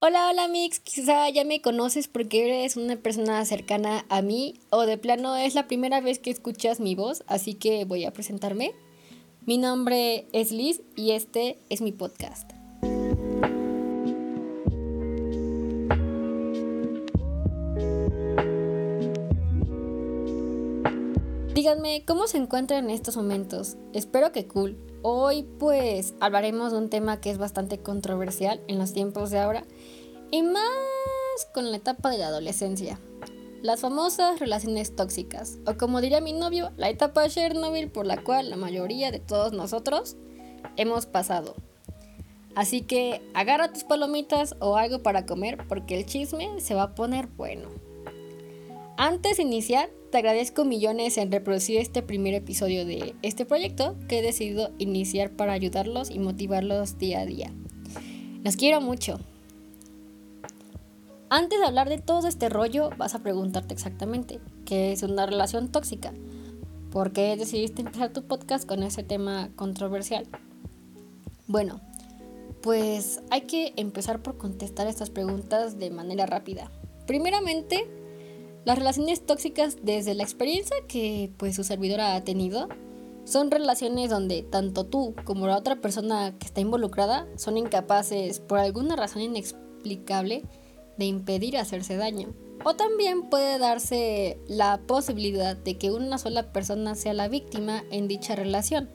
Hola, hola Mix, quizá ya me conoces porque eres una persona cercana a mí o de plano es la primera vez que escuchas mi voz, así que voy a presentarme. Mi nombre es Liz y este es mi podcast. Díganme, ¿cómo se encuentran en estos momentos? Espero que cool. Hoy pues hablaremos de un tema que es bastante controversial en los tiempos de ahora y más con la etapa de la adolescencia. Las famosas relaciones tóxicas, o como diría mi novio, la etapa Chernobyl por la cual la mayoría de todos nosotros hemos pasado. Así que agarra tus palomitas o algo para comer porque el chisme se va a poner bueno. Antes de iniciar, te agradezco millones en reproducir este primer episodio de este proyecto que he decidido iniciar para ayudarlos y motivarlos día a día. Los quiero mucho. Antes de hablar de todo este rollo, vas a preguntarte exactamente qué es una relación tóxica. ¿Por qué decidiste empezar tu podcast con ese tema controversial? Bueno, pues hay que empezar por contestar estas preguntas de manera rápida. Primeramente, las relaciones tóxicas desde la experiencia que pues su servidora ha tenido son relaciones donde tanto tú como la otra persona que está involucrada son incapaces por alguna razón inexplicable de impedir hacerse daño. O también puede darse la posibilidad de que una sola persona sea la víctima en dicha relación.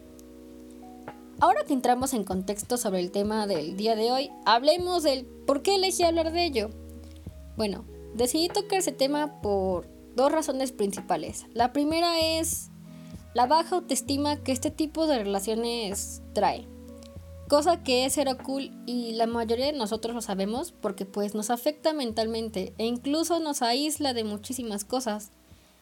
Ahora que entramos en contexto sobre el tema del día de hoy, hablemos del por qué elegí hablar de ello. Bueno, Decidí tocar ese tema por dos razones principales. La primera es la baja autoestima que este tipo de relaciones trae. Cosa que es cero cool y la mayoría de nosotros lo sabemos porque pues nos afecta mentalmente e incluso nos aísla de muchísimas cosas,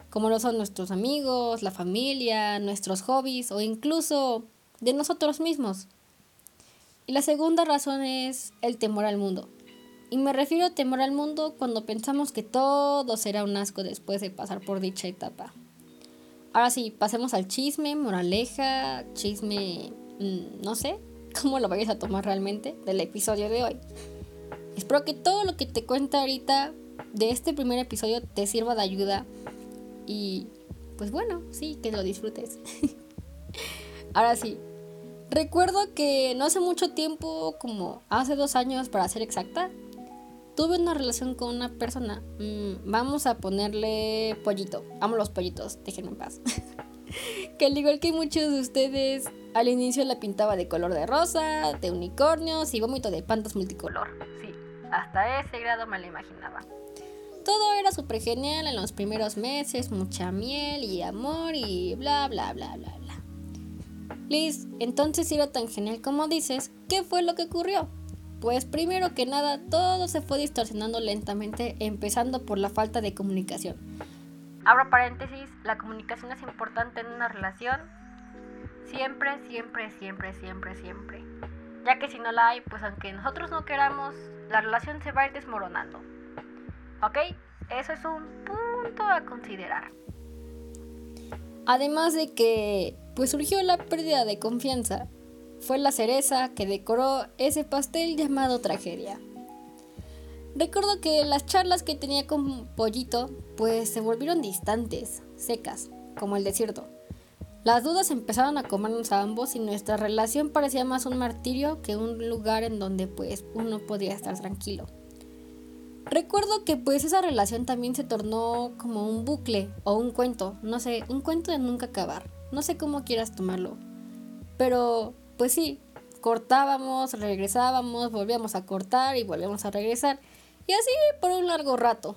como lo son nuestros amigos, la familia, nuestros hobbies o incluso de nosotros mismos. Y la segunda razón es el temor al mundo. Y me refiero a temor al mundo cuando pensamos que todo será un asco después de pasar por dicha etapa. Ahora sí, pasemos al chisme, moraleja, chisme, mm, no sé cómo lo vayas a tomar realmente del episodio de hoy. Espero que todo lo que te cuenta ahorita de este primer episodio te sirva de ayuda y pues bueno, sí, que lo disfrutes. Ahora sí, recuerdo que no hace mucho tiempo, como hace dos años para ser exacta, tuve una relación con una persona. Mm, vamos a ponerle pollito. Amo los pollitos, déjenme en paz. que al igual que muchos de ustedes, al inicio la pintaba de color de rosa, de unicornios y vómito de pantas multicolor. Sí, hasta ese grado me la imaginaba. Todo era súper genial en los primeros meses, mucha miel y amor y bla bla bla bla bla. Liz, entonces era tan genial como dices, ¿qué fue lo que ocurrió? Pues primero que nada, todo se fue distorsionando lentamente, empezando por la falta de comunicación. Abro paréntesis, la comunicación es importante en una relación. Siempre, siempre, siempre, siempre, siempre. Ya que si no la hay, pues aunque nosotros no queramos, la relación se va a ir desmoronando. ¿Ok? Eso es un punto a considerar. Además de que, pues surgió la pérdida de confianza fue la cereza que decoró ese pastel llamado tragedia. Recuerdo que las charlas que tenía con Pollito pues se volvieron distantes, secas, como el desierto. Las dudas empezaron a comernos a ambos y nuestra relación parecía más un martirio que un lugar en donde pues uno podía estar tranquilo. Recuerdo que pues esa relación también se tornó como un bucle o un cuento, no sé, un cuento de nunca acabar. No sé cómo quieras tomarlo. Pero pues sí, cortábamos, regresábamos, volvíamos a cortar y volvíamos a regresar. Y así por un largo rato.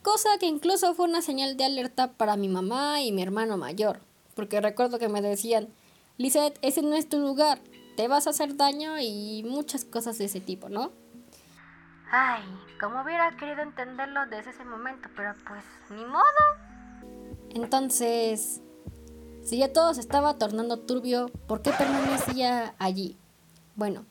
Cosa que incluso fue una señal de alerta para mi mamá y mi hermano mayor. Porque recuerdo que me decían, Lizette, ese no es tu lugar, te vas a hacer daño y muchas cosas de ese tipo, ¿no? Ay, como hubiera querido entenderlo desde ese momento, pero pues ni modo. Entonces, si ya todo se estaba tornando turbio, ¿por qué permanecía allí? Bueno,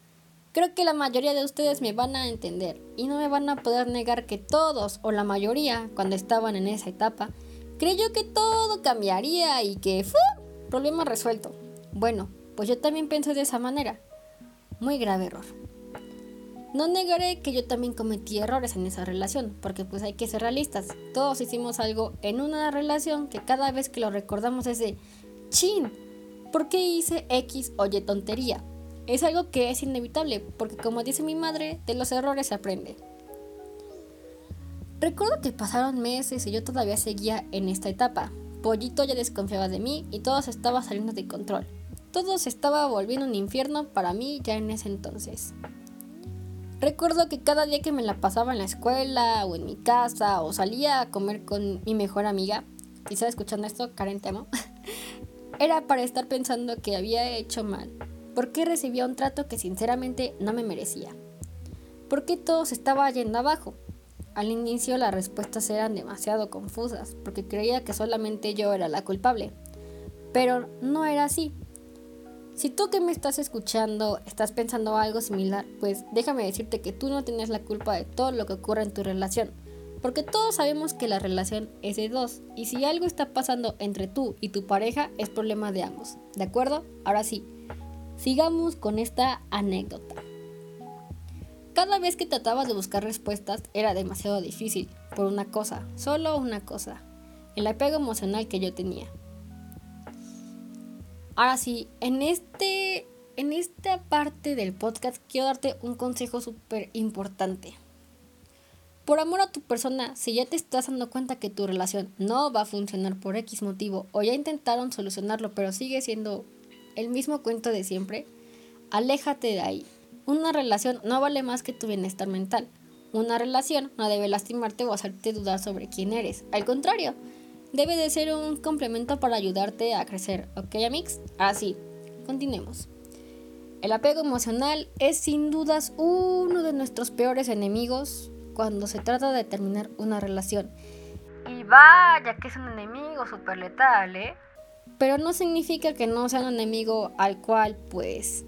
creo que la mayoría de ustedes me van a entender y no me van a poder negar que todos o la mayoría, cuando estaban en esa etapa, creyó que todo cambiaría y que fue Problema resuelto. Bueno, pues yo también pensé de esa manera. Muy grave error. No negaré que yo también cometí errores en esa relación, porque pues hay que ser realistas. Todos hicimos algo en una relación que cada vez que lo recordamos es de, chin, ¿por qué hice X o Y tontería? Es algo que es inevitable, porque como dice mi madre, de los errores se aprende. Recuerdo que pasaron meses y yo todavía seguía en esta etapa. Pollito ya desconfiaba de mí y todo se estaba saliendo de control. Todo se estaba volviendo un infierno para mí ya en ese entonces. Recuerdo que cada día que me la pasaba en la escuela o en mi casa o salía a comer con mi mejor amiga, si escuchando esto, Karen te amo, era para estar pensando que había hecho mal. ¿Por qué recibía un trato que sinceramente no me merecía? ¿Por qué todo se estaba yendo abajo? Al inicio las respuestas eran demasiado confusas, porque creía que solamente yo era la culpable. Pero no era así. Si tú que me estás escuchando estás pensando algo similar, pues déjame decirte que tú no tienes la culpa de todo lo que ocurre en tu relación. Porque todos sabemos que la relación es de dos, y si algo está pasando entre tú y tu pareja, es problema de ambos. ¿De acuerdo? Ahora sí, sigamos con esta anécdota. Cada vez que tratabas de buscar respuestas era demasiado difícil, por una cosa, solo una cosa, el apego emocional que yo tenía. Ahora sí, en, este, en esta parte del podcast quiero darte un consejo súper importante. Por amor a tu persona, si ya te estás dando cuenta que tu relación no va a funcionar por X motivo o ya intentaron solucionarlo pero sigue siendo el mismo cuento de siempre, aléjate de ahí. Una relación no vale más que tu bienestar mental. Una relación no debe lastimarte o hacerte dudar sobre quién eres. Al contrario, debe de ser un complemento para ayudarte a crecer. ¿Ok, Amix? Así, continuemos. El apego emocional es sin dudas uno de nuestros peores enemigos cuando se trata de terminar una relación. Y vaya que es un enemigo súper letal, ¿eh? Pero no significa que no sea un enemigo al cual pues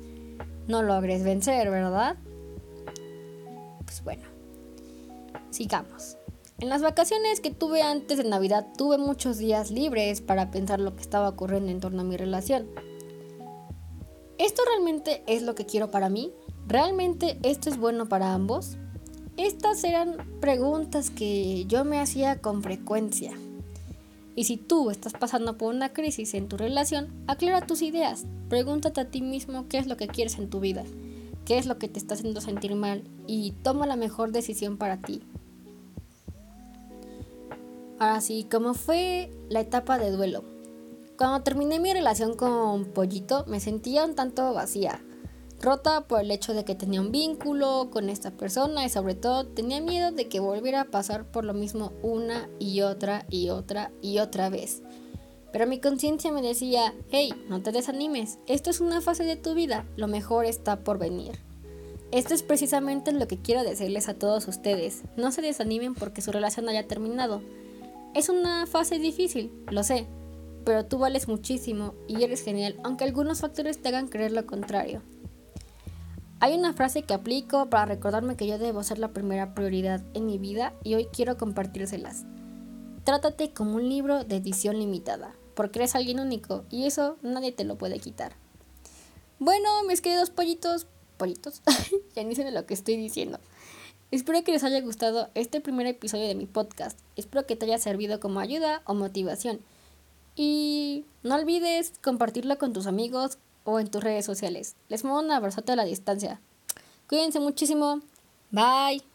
no logres vencer, ¿verdad? Pues bueno, sigamos. En las vacaciones que tuve antes de Navidad tuve muchos días libres para pensar lo que estaba ocurriendo en torno a mi relación. ¿Esto realmente es lo que quiero para mí? ¿Realmente esto es bueno para ambos? Estas eran preguntas que yo me hacía con frecuencia. Y si tú estás pasando por una crisis en tu relación, aclara tus ideas. Pregúntate a ti mismo qué es lo que quieres en tu vida, qué es lo que te está haciendo sentir mal y toma la mejor decisión para ti. Ahora sí, ¿cómo fue la etapa de duelo? Cuando terminé mi relación con Pollito me sentía un tanto vacía rota por el hecho de que tenía un vínculo con esta persona y sobre todo tenía miedo de que volviera a pasar por lo mismo una y otra y otra y otra vez. Pero mi conciencia me decía, hey, no te desanimes, esto es una fase de tu vida, lo mejor está por venir. Esto es precisamente lo que quiero decirles a todos ustedes, no se desanimen porque su relación haya terminado. Es una fase difícil, lo sé, pero tú vales muchísimo y eres genial, aunque algunos factores te hagan creer lo contrario. Hay una frase que aplico para recordarme que yo debo ser la primera prioridad en mi vida y hoy quiero compartírselas. Trátate como un libro de edición limitada, porque eres alguien único y eso nadie te lo puede quitar. Bueno, mis queridos pollitos, pollitos, ya ni sé de lo que estoy diciendo. Espero que les haya gustado este primer episodio de mi podcast. Espero que te haya servido como ayuda o motivación. Y no olvides compartirlo con tus amigos, o en tus redes sociales. Les mando un abrazote a la distancia. Cuídense muchísimo. Bye.